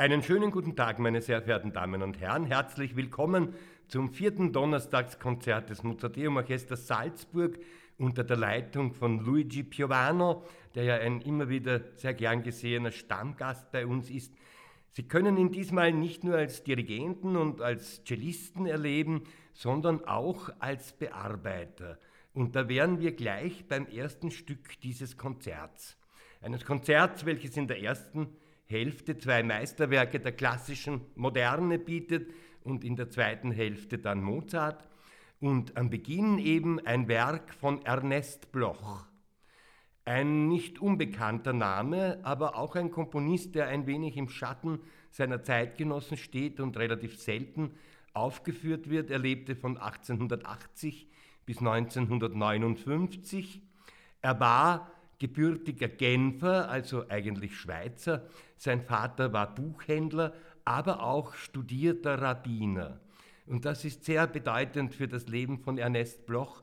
Einen schönen guten Tag, meine sehr verehrten Damen und Herren. Herzlich willkommen zum vierten Donnerstagskonzert des Mozarteum Orchesters Salzburg unter der Leitung von Luigi Piovano, der ja ein immer wieder sehr gern gesehener Stammgast bei uns ist. Sie können ihn diesmal nicht nur als Dirigenten und als Cellisten erleben, sondern auch als Bearbeiter. Und da wären wir gleich beim ersten Stück dieses Konzerts. Eines Konzerts, welches in der ersten Hälfte zwei Meisterwerke der klassischen Moderne bietet und in der zweiten Hälfte dann Mozart und am Beginn eben ein Werk von Ernest Bloch. Ein nicht unbekannter Name, aber auch ein Komponist, der ein wenig im Schatten seiner Zeitgenossen steht und relativ selten aufgeführt wird. Er lebte von 1880 bis 1959. Er war gebürtiger Genfer, also eigentlich Schweizer. Sein Vater war Buchhändler, aber auch studierter Rabbiner. Und das ist sehr bedeutend für das Leben von Ernest Bloch.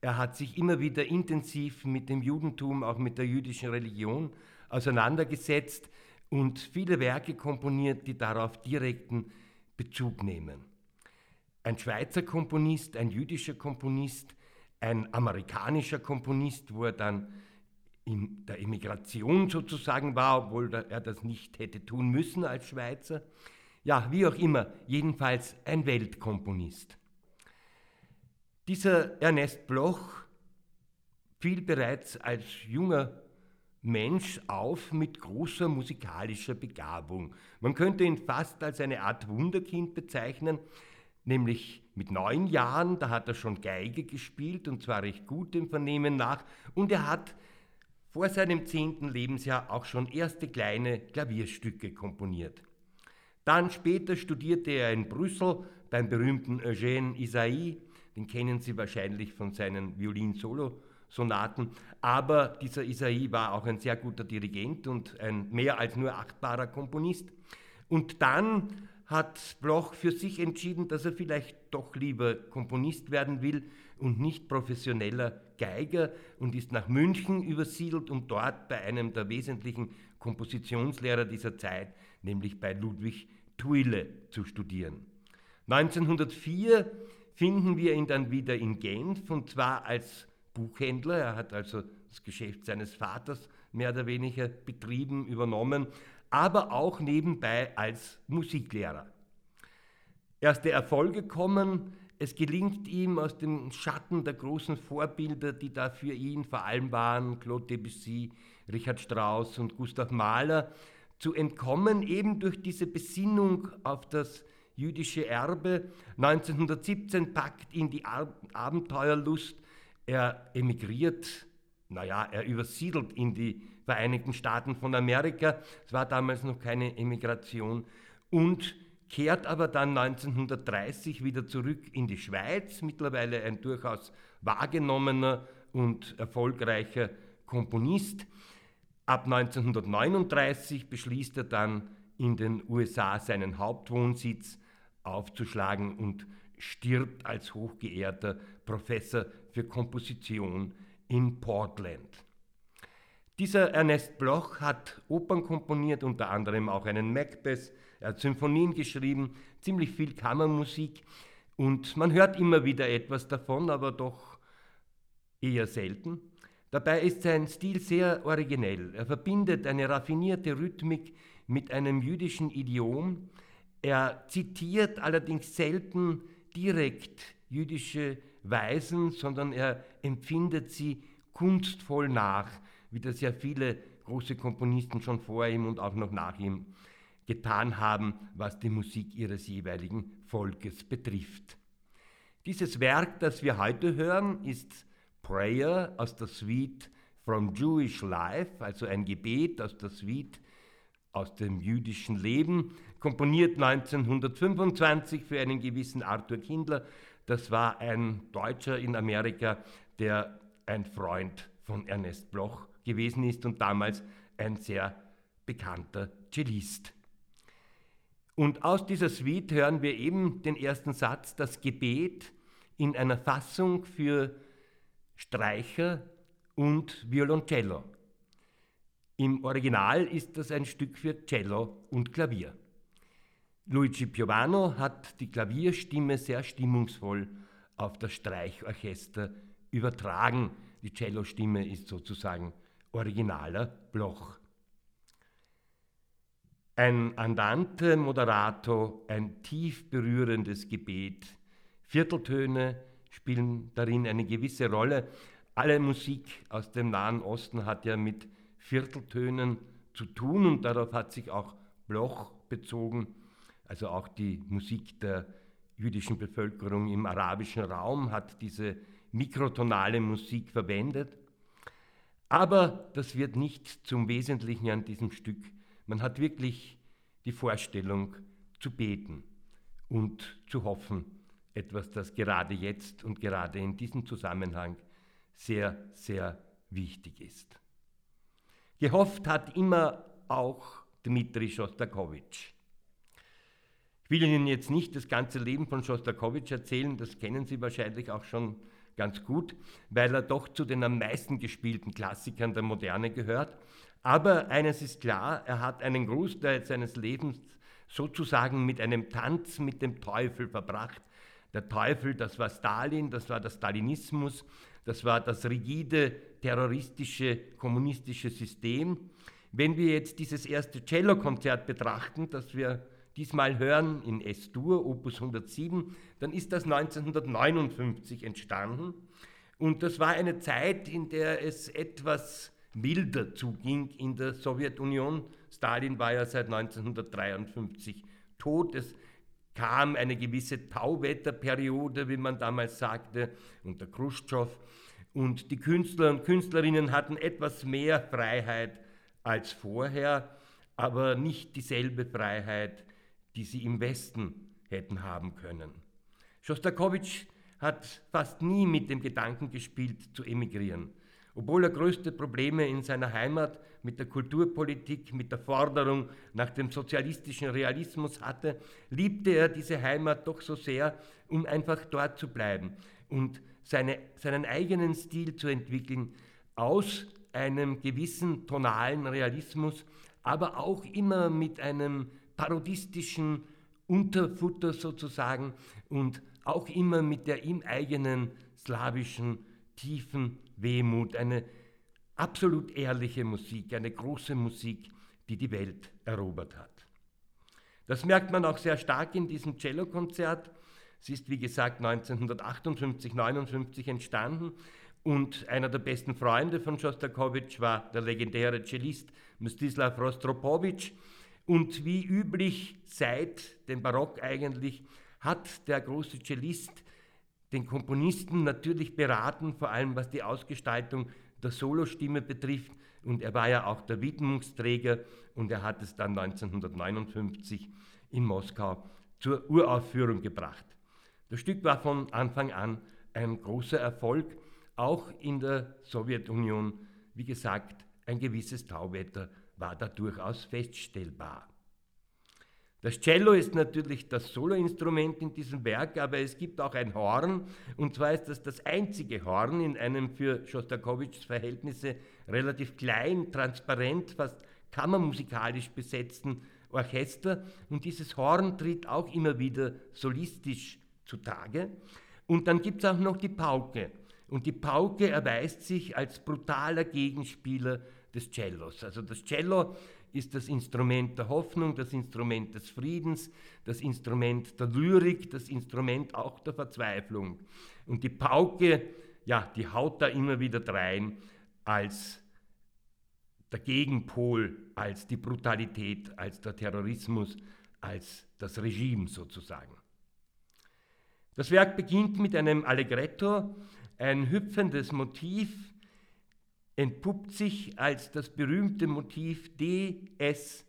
Er hat sich immer wieder intensiv mit dem Judentum, auch mit der jüdischen Religion auseinandergesetzt und viele Werke komponiert, die darauf direkten Bezug nehmen. Ein Schweizer Komponist, ein jüdischer Komponist, ein amerikanischer Komponist, wo er dann in der Emigration sozusagen war, obwohl er das nicht hätte tun müssen als Schweizer. Ja, wie auch immer, jedenfalls ein Weltkomponist. Dieser Ernest Bloch fiel bereits als junger Mensch auf mit großer musikalischer Begabung. Man könnte ihn fast als eine Art Wunderkind bezeichnen, nämlich mit neun Jahren, da hat er schon Geige gespielt und zwar recht gut dem Vernehmen nach und er hat vor seinem zehnten Lebensjahr auch schon erste kleine Klavierstücke komponiert. Dann später studierte er in Brüssel beim berühmten Eugène Isaïe, den kennen Sie wahrscheinlich von seinen Violin-Solo-Sonaten, aber dieser Isaïe war auch ein sehr guter Dirigent und ein mehr als nur achtbarer Komponist. Und dann hat Bloch für sich entschieden, dass er vielleicht doch lieber Komponist werden will und nicht professioneller Geiger und ist nach München übersiedelt, um dort bei einem der wesentlichen Kompositionslehrer dieser Zeit, nämlich bei Ludwig Thuille, zu studieren. 1904 finden wir ihn dann wieder in Genf und zwar als Buchhändler. Er hat also das Geschäft seines Vaters mehr oder weniger betrieben, übernommen, aber auch nebenbei als Musiklehrer. Erste Erfolge kommen es gelingt ihm aus dem Schatten der großen Vorbilder, die da für ihn vor allem waren, Claude Debussy, Richard Strauss und Gustav Mahler, zu entkommen, eben durch diese Besinnung auf das jüdische Erbe. 1917 packt ihn die Abenteuerlust, er emigriert, naja, er übersiedelt in die Vereinigten Staaten von Amerika, es war damals noch keine Emigration, und kehrt aber dann 1930 wieder zurück in die Schweiz, mittlerweile ein durchaus wahrgenommener und erfolgreicher Komponist. Ab 1939 beschließt er dann in den USA seinen Hauptwohnsitz aufzuschlagen und stirbt als hochgeehrter Professor für Komposition in Portland. Dieser Ernest Bloch hat Opern komponiert, unter anderem auch einen Macbeth, er hat Symphonien geschrieben, ziemlich viel Kammermusik und man hört immer wieder etwas davon, aber doch eher selten. Dabei ist sein Stil sehr originell. Er verbindet eine raffinierte Rhythmik mit einem jüdischen Idiom. Er zitiert allerdings selten direkt jüdische Weisen, sondern er empfindet sie kunstvoll nach, wie das ja viele große Komponisten schon vor ihm und auch noch nach ihm getan haben, was die Musik ihres jeweiligen Volkes betrifft. Dieses Werk, das wir heute hören, ist Prayer aus der Suite From Jewish Life, also ein Gebet aus der Suite aus dem jüdischen Leben, komponiert 1925 für einen gewissen Arthur Kindler. Das war ein Deutscher in Amerika, der ein Freund von Ernest Bloch gewesen ist und damals ein sehr bekannter Cellist. Und aus dieser Suite hören wir eben den ersten Satz, das Gebet in einer Fassung für Streicher und Violoncello. Im Original ist das ein Stück für Cello und Klavier. Luigi Piovano hat die Klavierstimme sehr stimmungsvoll auf das Streichorchester übertragen. Die Cellostimme ist sozusagen originaler Bloch. Ein Andante Moderato, ein tief berührendes Gebet. Vierteltöne spielen darin eine gewisse Rolle. Alle Musik aus dem Nahen Osten hat ja mit Vierteltönen zu tun und darauf hat sich auch Bloch bezogen, also auch die Musik der jüdischen Bevölkerung im arabischen Raum hat diese mikrotonale Musik verwendet. Aber das wird nicht zum Wesentlichen an diesem Stück. Man hat wirklich die Vorstellung zu beten und zu hoffen, etwas, das gerade jetzt und gerade in diesem Zusammenhang sehr, sehr wichtig ist. Gehofft hat immer auch Dmitri Schostakowitsch. Ich will Ihnen jetzt nicht das ganze Leben von Schostakowitsch erzählen, das kennen Sie wahrscheinlich auch schon ganz gut, weil er doch zu den am meisten gespielten Klassikern der Moderne gehört. Aber eines ist klar, er hat einen Großteil seines Lebens sozusagen mit einem Tanz mit dem Teufel verbracht. Der Teufel, das war Stalin, das war der Stalinismus, das war das rigide, terroristische, kommunistische System. Wenn wir jetzt dieses erste Cellokonzert betrachten, das wir diesmal hören in S-Dur, Opus 107, dann ist das 1959 entstanden. Und das war eine Zeit, in der es etwas milder zuging in der Sowjetunion. Stalin war ja seit 1953 tot. Es kam eine gewisse Tauwetterperiode, wie man damals sagte, unter Khrushchev. Und die Künstler und Künstlerinnen hatten etwas mehr Freiheit als vorher, aber nicht dieselbe Freiheit, die sie im Westen hätten haben können. Schostakowitsch hat fast nie mit dem Gedanken gespielt, zu emigrieren. Obwohl er größte Probleme in seiner Heimat mit der Kulturpolitik, mit der Forderung nach dem sozialistischen Realismus hatte, liebte er diese Heimat doch so sehr, um einfach dort zu bleiben und seine, seinen eigenen Stil zu entwickeln, aus einem gewissen tonalen Realismus, aber auch immer mit einem parodistischen Unterfutter sozusagen und auch immer mit der ihm eigenen slawischen tiefen Wehmut, eine absolut ehrliche Musik, eine große Musik, die die Welt erobert hat. Das merkt man auch sehr stark in diesem Cellokonzert. Es ist, wie gesagt, 1958, 59 entstanden und einer der besten Freunde von Schostakowitsch war der legendäre Cellist Mstislav Rostropowitsch, und wie üblich seit dem Barock eigentlich hat der große Cellist den Komponisten natürlich beraten, vor allem was die Ausgestaltung der Solostimme betrifft. Und er war ja auch der Widmungsträger und er hat es dann 1959 in Moskau zur Uraufführung gebracht. Das Stück war von Anfang an ein großer Erfolg, auch in der Sowjetunion. Wie gesagt, ein gewisses Tauwetter war da durchaus feststellbar. Das Cello ist natürlich das Soloinstrument in diesem Werk, aber es gibt auch ein Horn, und zwar ist das das einzige Horn in einem für Schostakowitschs Verhältnisse relativ klein, transparent, fast kammermusikalisch besetzten Orchester. Und dieses Horn tritt auch immer wieder solistisch zutage. Und dann gibt es auch noch die Pauke. Und die Pauke erweist sich als brutaler Gegenspieler des Cellos. Also das Cello ist das Instrument der Hoffnung, das Instrument des Friedens, das Instrument der Lyrik, das Instrument auch der Verzweiflung. Und die Pauke, ja, die haut da immer wieder drein als der Gegenpol, als die Brutalität, als der Terrorismus, als das Regime sozusagen. Das Werk beginnt mit einem Allegretto, ein hüpfendes Motiv, entpuppt sich als das berühmte Motiv DSCH.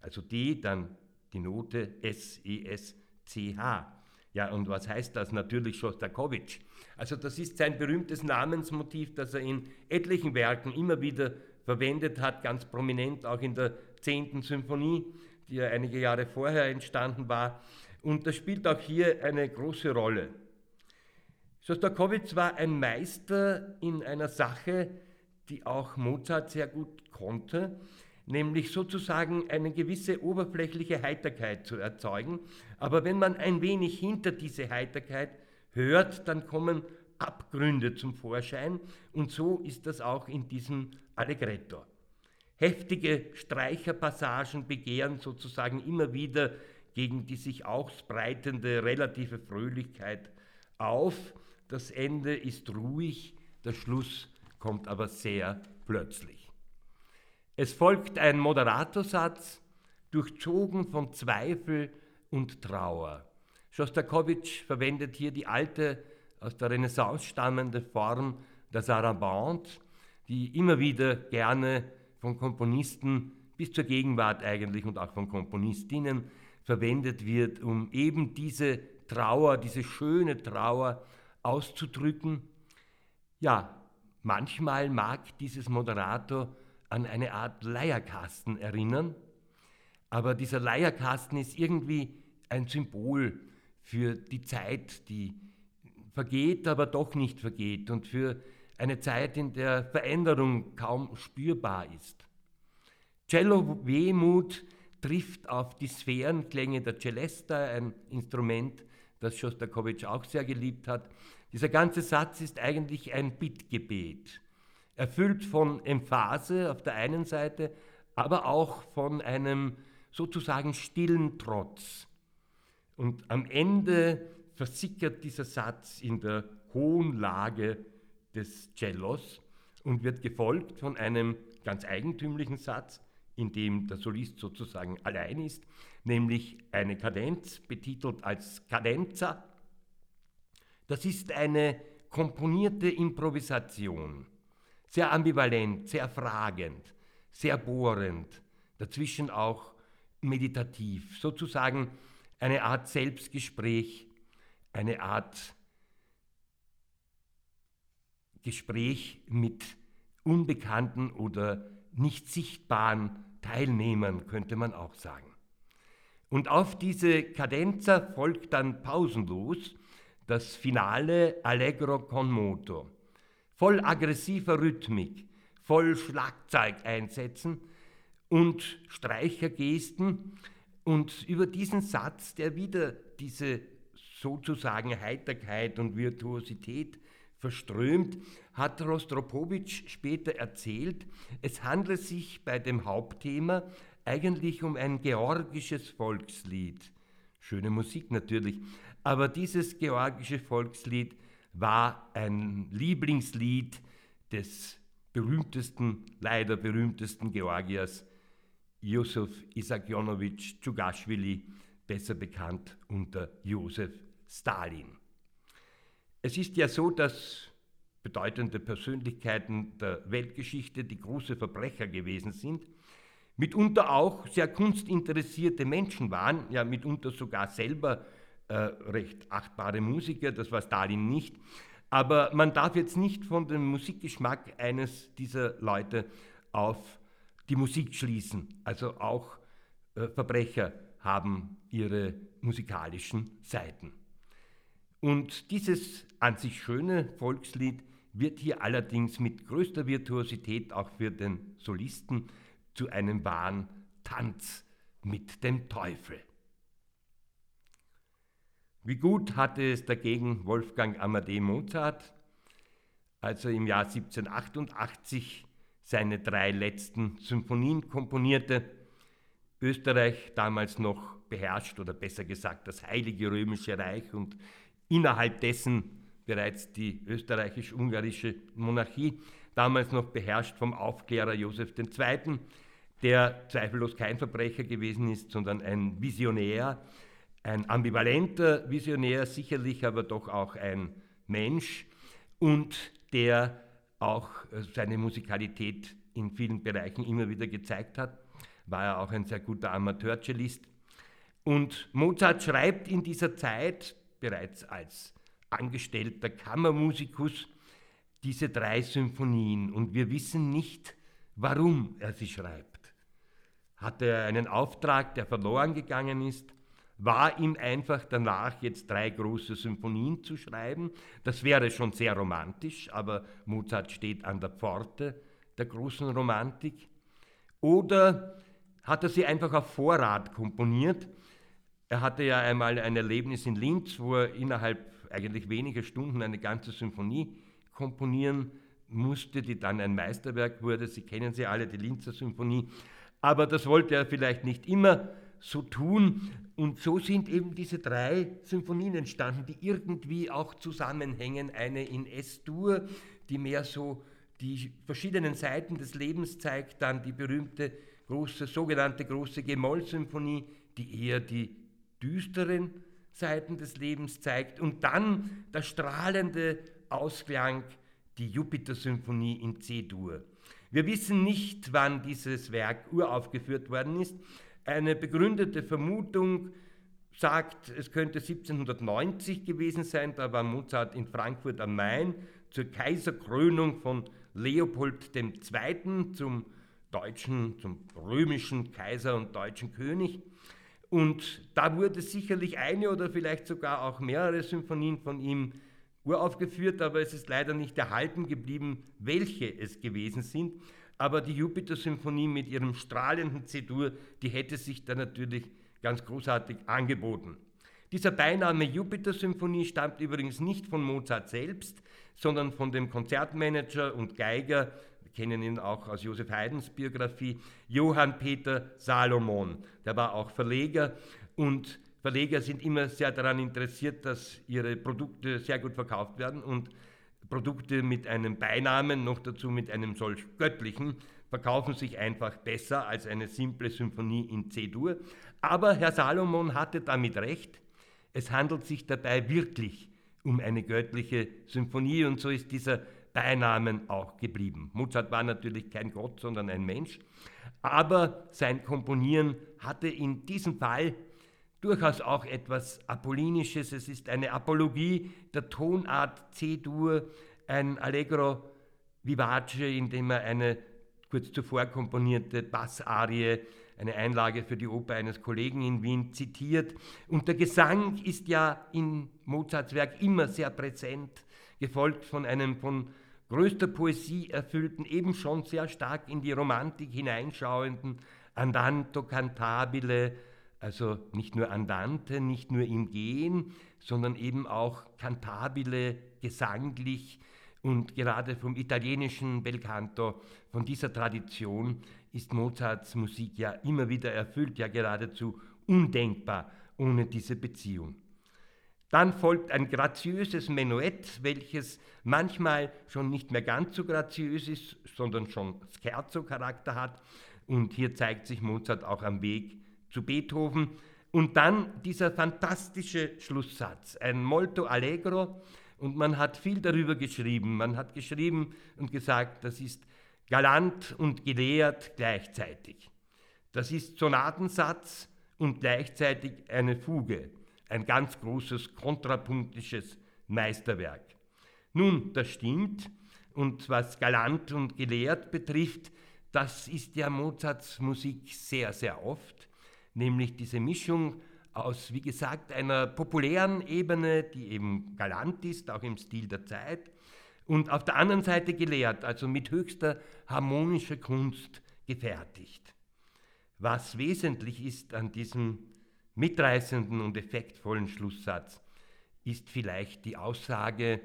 Also D, dann die Note S-E-S-C-H. Ja, und was heißt das? Natürlich Schostakowitsch. Also das ist sein berühmtes Namensmotiv, das er in etlichen Werken immer wieder verwendet hat, ganz prominent auch in der 10. Symphonie, die ja einige Jahre vorher entstanden war. Und das spielt auch hier eine große Rolle. Schostakowitsch war ein Meister in einer Sache, die auch Mozart sehr gut konnte, nämlich sozusagen eine gewisse oberflächliche Heiterkeit zu erzeugen. Aber wenn man ein wenig hinter diese Heiterkeit hört, dann kommen Abgründe zum Vorschein und so ist das auch in diesem Allegretto. Heftige Streicherpassagen begehren sozusagen immer wieder gegen die sich ausbreitende relative Fröhlichkeit auf. Das Ende ist ruhig, der Schluss kommt aber sehr plötzlich. Es folgt ein Moderatorsatz, durchzogen von Zweifel und Trauer. Schostakowitsch verwendet hier die alte, aus der Renaissance stammende Form der Sarabande, die immer wieder gerne von Komponisten bis zur Gegenwart eigentlich und auch von Komponistinnen verwendet wird, um eben diese Trauer, diese schöne Trauer auszudrücken. Ja, manchmal mag dieses Moderator an eine Art Leierkasten erinnern, aber dieser Leierkasten ist irgendwie ein Symbol für die Zeit, die vergeht, aber doch nicht vergeht und für eine Zeit, in der Veränderung kaum spürbar ist. Cello Wehmut trifft auf die Sphärenklänge der Celesta, ein Instrument, das Schostakowitsch auch sehr geliebt hat. Dieser ganze Satz ist eigentlich ein Bittgebet, erfüllt von Emphase auf der einen Seite, aber auch von einem sozusagen stillen Trotz. Und am Ende versickert dieser Satz in der hohen Lage des Cellos und wird gefolgt von einem ganz eigentümlichen Satz, in dem der Solist sozusagen allein ist, nämlich eine Kadenz, betitelt als Cadenza. Das ist eine komponierte Improvisation, sehr ambivalent, sehr fragend, sehr bohrend, dazwischen auch meditativ, sozusagen eine Art Selbstgespräch, eine Art Gespräch mit unbekannten oder nicht sichtbaren Teilnehmern, könnte man auch sagen. Und auf diese Cadenza folgt dann pausenlos das Finale Allegro con moto, voll aggressiver Rhythmik, voll Schlagzeugeinsätzen und Streichergesten. Und über diesen Satz, der wieder diese sozusagen Heiterkeit und Virtuosität verströmt, hat Rostropowitsch später erzählt, es handle sich bei dem Hauptthema eigentlich um ein georgisches Volkslied. Schöne Musik natürlich, aber dieses georgische Volkslied war ein Lieblingslied des berühmtesten, leider berühmtesten Georgiers, Josef Isakjonowitsch Tschugaschwili, besser bekannt unter Josef Stalin. Es ist ja so, dass bedeutende Persönlichkeiten der Weltgeschichte die große Verbrecher gewesen sind, mitunter auch sehr kunstinteressierte Menschen waren, ja mitunter sogar selber äh, recht achtbare Musiker, das war Stalin nicht. Aber man darf jetzt nicht von dem Musikgeschmack eines dieser Leute auf die Musik schließen. Also auch äh, Verbrecher haben ihre musikalischen Seiten. Und dieses an sich schöne Volkslied wird hier allerdings mit größter Virtuosität auch für den Solisten zu einem wahren Tanz mit dem Teufel. Wie gut hatte es dagegen Wolfgang Amadee Mozart, als er im Jahr 1788 seine drei letzten Symphonien komponierte. Österreich damals noch beherrscht oder besser gesagt das Heilige Römische Reich und innerhalb dessen bereits die österreichisch-ungarische Monarchie, damals noch beherrscht vom Aufklärer Joseph II., der zweifellos kein Verbrecher gewesen ist, sondern ein Visionär, ein ambivalenter Visionär sicherlich, aber doch auch ein Mensch und der auch äh, seine Musikalität in vielen Bereichen immer wieder gezeigt hat, war er auch ein sehr guter Amateurcellist. Und Mozart schreibt in dieser Zeit bereits als angestellter Kammermusikus diese drei Symphonien und wir wissen nicht, warum er sie schreibt. Hatte er einen Auftrag, der verloren gegangen ist? War ihm einfach danach jetzt drei große Symphonien zu schreiben? Das wäre schon sehr romantisch, aber Mozart steht an der Pforte der großen Romantik. oder hat er sie einfach auf Vorrat komponiert. Er hatte ja einmal ein Erlebnis in Linz, wo er innerhalb eigentlich weniger Stunden eine ganze Symphonie komponieren musste, die dann ein Meisterwerk wurde. Sie kennen sie alle, die Linzer Symphonie. Aber das wollte er vielleicht nicht immer so tun. Und so sind eben diese drei Symphonien entstanden, die irgendwie auch zusammenhängen. Eine in S-Dur, die mehr so die verschiedenen Seiten des Lebens zeigt, dann die berühmte große, sogenannte große G-Moll-Symphonie, die eher die düsteren Seiten des Lebens zeigt, und dann der strahlende Ausklang, die Jupiter-Symphonie in C-Dur. Wir wissen nicht, wann dieses Werk uraufgeführt worden ist. Eine begründete Vermutung sagt, es könnte 1790 gewesen sein, da war Mozart in Frankfurt am Main zur Kaiserkrönung von Leopold II. zum deutschen, zum römischen Kaiser und deutschen König. Und da wurde sicherlich eine oder vielleicht sogar auch mehrere Symphonien von ihm uraufgeführt, aber es ist leider nicht erhalten geblieben, welche es gewesen sind. Aber die Jupiter-Symphonie mit ihrem strahlenden C-Dur, die hätte sich da natürlich ganz großartig angeboten. Dieser Beiname Jupiter-Symphonie stammt übrigens nicht von Mozart selbst, sondern von dem Konzertmanager und Geiger, wir kennen ihn auch aus Josef Haydns Biografie, Johann Peter Salomon. Der war auch Verleger und Verleger sind immer sehr daran interessiert, dass ihre Produkte sehr gut verkauft werden und Produkte mit einem Beinamen, noch dazu mit einem solch göttlichen, verkaufen sich einfach besser als eine simple Symphonie in C-Dur. Aber Herr Salomon hatte damit recht. Es handelt sich dabei wirklich um eine göttliche Symphonie und so ist dieser Beinamen auch geblieben. Mozart war natürlich kein Gott, sondern ein Mensch, aber sein Komponieren hatte in diesem Fall durchaus auch etwas Apollinisches. Es ist eine Apologie der Tonart C-Dur, ein Allegro vivace, in dem er eine kurz zuvor komponierte Bassarie eine Einlage für die Oper eines Kollegen in Wien zitiert. Und der Gesang ist ja in Mozarts Werk immer sehr präsent, gefolgt von einem von größter Poesie erfüllten, eben schon sehr stark in die Romantik hineinschauenden Andanto cantabile, also nicht nur Andante, nicht nur im Gehen, sondern eben auch cantabile, gesanglich und gerade vom italienischen Belcanto, von dieser Tradition ist Mozarts Musik ja immer wieder erfüllt, ja geradezu undenkbar ohne diese Beziehung. Dann folgt ein graziöses Menuett, welches manchmal schon nicht mehr ganz so graziös ist, sondern schon Scherzo-Charakter hat. Und hier zeigt sich Mozart auch am Weg zu Beethoven. Und dann dieser fantastische Schlusssatz, ein Molto Allegro. Und man hat viel darüber geschrieben. Man hat geschrieben und gesagt, das ist galant und gelehrt gleichzeitig. Das ist Sonatensatz und gleichzeitig eine Fuge, ein ganz großes kontrapunktisches Meisterwerk. Nun, das stimmt, und was galant und gelehrt betrifft, das ist ja Mozarts Musik sehr, sehr oft, nämlich diese Mischung aus, wie gesagt, einer populären Ebene, die eben galant ist, auch im Stil der Zeit, und auf der anderen Seite gelehrt, also mit höchster harmonischer Kunst gefertigt. Was wesentlich ist an diesem mitreißenden und effektvollen Schlusssatz, ist vielleicht die Aussage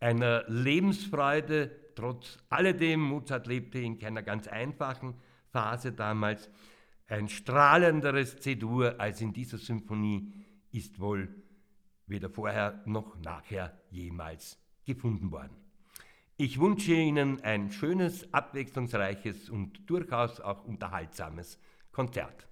einer Lebensfreude, trotz alledem, Mozart lebte in keiner ganz einfachen Phase damals, ein strahlenderes C-Dur als in dieser Symphonie ist wohl weder vorher noch nachher jemals gefunden worden. Ich wünsche Ihnen ein schönes, abwechslungsreiches und durchaus auch unterhaltsames Konzert.